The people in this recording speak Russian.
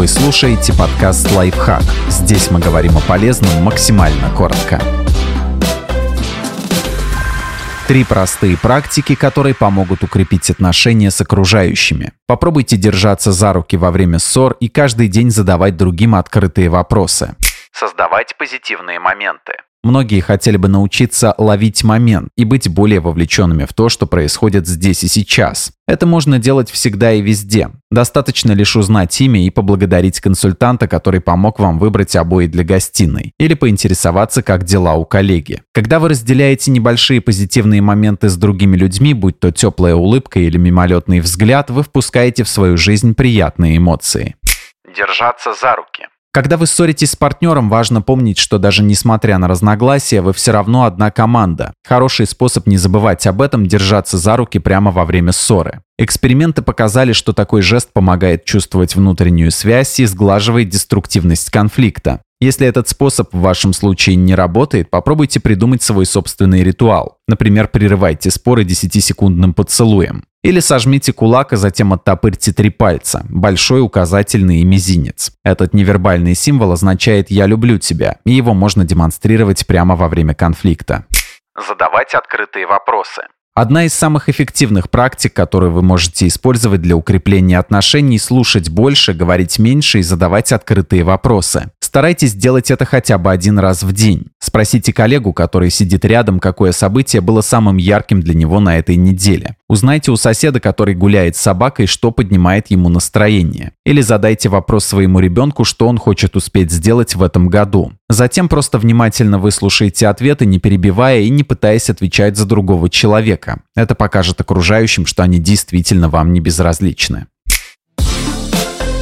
Вы слушаете подкаст «Лайфхак». Здесь мы говорим о полезном максимально коротко. Три простые практики, которые помогут укрепить отношения с окружающими. Попробуйте держаться за руки во время ссор и каждый день задавать другим открытые вопросы. Создавать позитивные моменты. Многие хотели бы научиться ловить момент и быть более вовлеченными в то, что происходит здесь и сейчас. Это можно делать всегда и везде. Достаточно лишь узнать имя и поблагодарить консультанта, который помог вам выбрать обои для гостиной, или поинтересоваться, как дела у коллеги. Когда вы разделяете небольшие позитивные моменты с другими людьми, будь то теплая улыбка или мимолетный взгляд, вы впускаете в свою жизнь приятные эмоции. Держаться за руки. Когда вы ссоритесь с партнером, важно помнить, что даже несмотря на разногласия, вы все равно одна команда. Хороший способ не забывать об этом – держаться за руки прямо во время ссоры. Эксперименты показали, что такой жест помогает чувствовать внутреннюю связь и сглаживает деструктивность конфликта. Если этот способ в вашем случае не работает, попробуйте придумать свой собственный ритуал. Например, прерывайте споры 10-секундным поцелуем. Или сожмите кулак, а затем оттопырьте три пальца – большой, указательный и мизинец. Этот невербальный символ означает «я люблю тебя», и его можно демонстрировать прямо во время конфликта. Задавать открытые вопросы. Одна из самых эффективных практик, которую вы можете использовать для укрепления отношений – слушать больше, говорить меньше и задавать открытые вопросы. Старайтесь делать это хотя бы один раз в день. Спросите коллегу, который сидит рядом, какое событие было самым ярким для него на этой неделе. Узнайте у соседа, который гуляет с собакой, что поднимает ему настроение. Или задайте вопрос своему ребенку, что он хочет успеть сделать в этом году. Затем просто внимательно выслушайте ответы, не перебивая и не пытаясь отвечать за другого человека. Это покажет окружающим, что они действительно вам не безразличны.